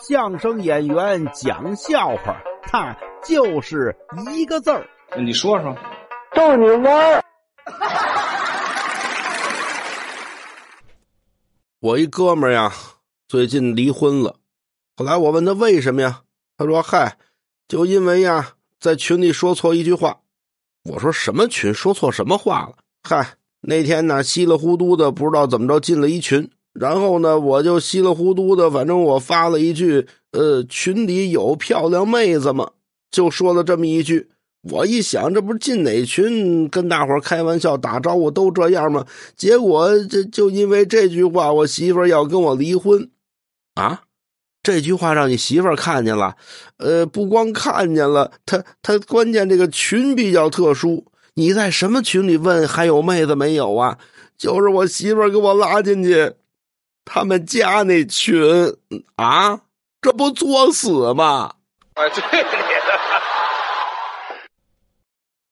相声演员讲笑话，他就是一个字儿。你说说，逗你玩儿。我一哥们儿呀，最近离婚了。后来我问他为什么呀？他说：“嗨，就因为呀，在群里说错一句话。”我说：“什么群？说错什么话了？”嗨，那天呢，稀里糊涂的不知道怎么着进了一群，然后呢，我就稀里糊涂的，反正我发了一句：“呃，群里有漂亮妹子吗？”就说了这么一句。我一想，这不是进哪群跟大伙开玩笑、打招呼都这样吗？结果这就因为这句话，我媳妇要跟我离婚，啊！这句话让你媳妇看见了，呃，不光看见了，他他关键这个群比较特殊。你在什么群里问还有妹子没有啊？就是我媳妇给我拉进去，他们家那群啊，这不作死吗？哎，对你的。